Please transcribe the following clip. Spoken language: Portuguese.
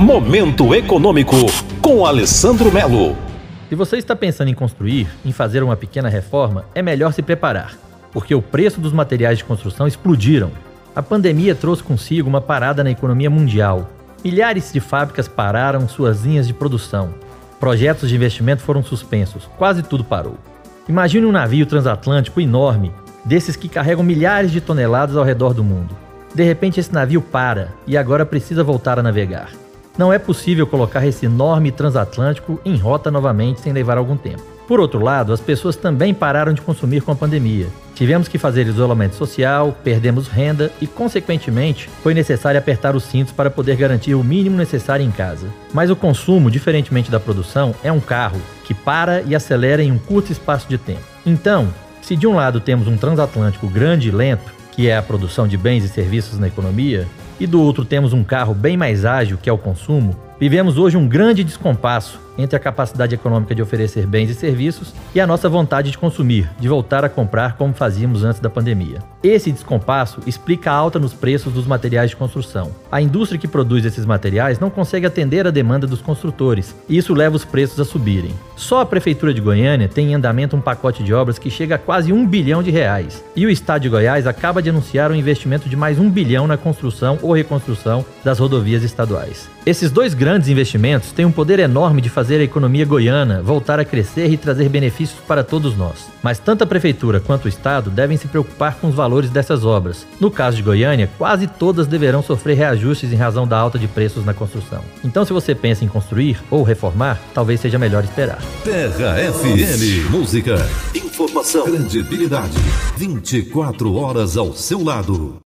Momento Econômico, com Alessandro Melo. Se você está pensando em construir, em fazer uma pequena reforma, é melhor se preparar, porque o preço dos materiais de construção explodiram. A pandemia trouxe consigo uma parada na economia mundial. Milhares de fábricas pararam suas linhas de produção. Projetos de investimento foram suspensos, quase tudo parou. Imagine um navio transatlântico enorme, desses que carregam milhares de toneladas ao redor do mundo. De repente, esse navio para e agora precisa voltar a navegar. Não é possível colocar esse enorme transatlântico em rota novamente sem levar algum tempo. Por outro lado, as pessoas também pararam de consumir com a pandemia. Tivemos que fazer isolamento social, perdemos renda e, consequentemente, foi necessário apertar os cintos para poder garantir o mínimo necessário em casa. Mas o consumo, diferentemente da produção, é um carro que para e acelera em um curto espaço de tempo. Então, se de um lado temos um transatlântico grande e lento, que é a produção de bens e serviços na economia, e do outro temos um carro bem mais ágil, que é o consumo, vivemos hoje um grande descompasso entre a capacidade econômica de oferecer bens e serviços e a nossa vontade de consumir, de voltar a comprar como fazíamos antes da pandemia. Esse descompasso explica a alta nos preços dos materiais de construção. A indústria que produz esses materiais não consegue atender a demanda dos construtores, e isso leva os preços a subirem. Só a Prefeitura de Goiânia tem em andamento um pacote de obras que chega a quase um bilhão de reais. E o Estado de Goiás acaba de anunciar um investimento de mais um bilhão na construção ou reconstrução das rodovias estaduais. Esses dois grandes investimentos têm um poder enorme de fazer a economia goiana voltar a crescer e trazer benefícios para todos nós. Mas tanto a Prefeitura quanto o Estado devem se preocupar com os valores dessas obras. No caso de Goiânia, quase todas deverão sofrer reajustes em razão da alta de preços na construção. Então, se você pensa em construir ou reformar, talvez seja melhor esperar. Terra FM. Música, informação, credibilidade. 24 horas ao seu lado.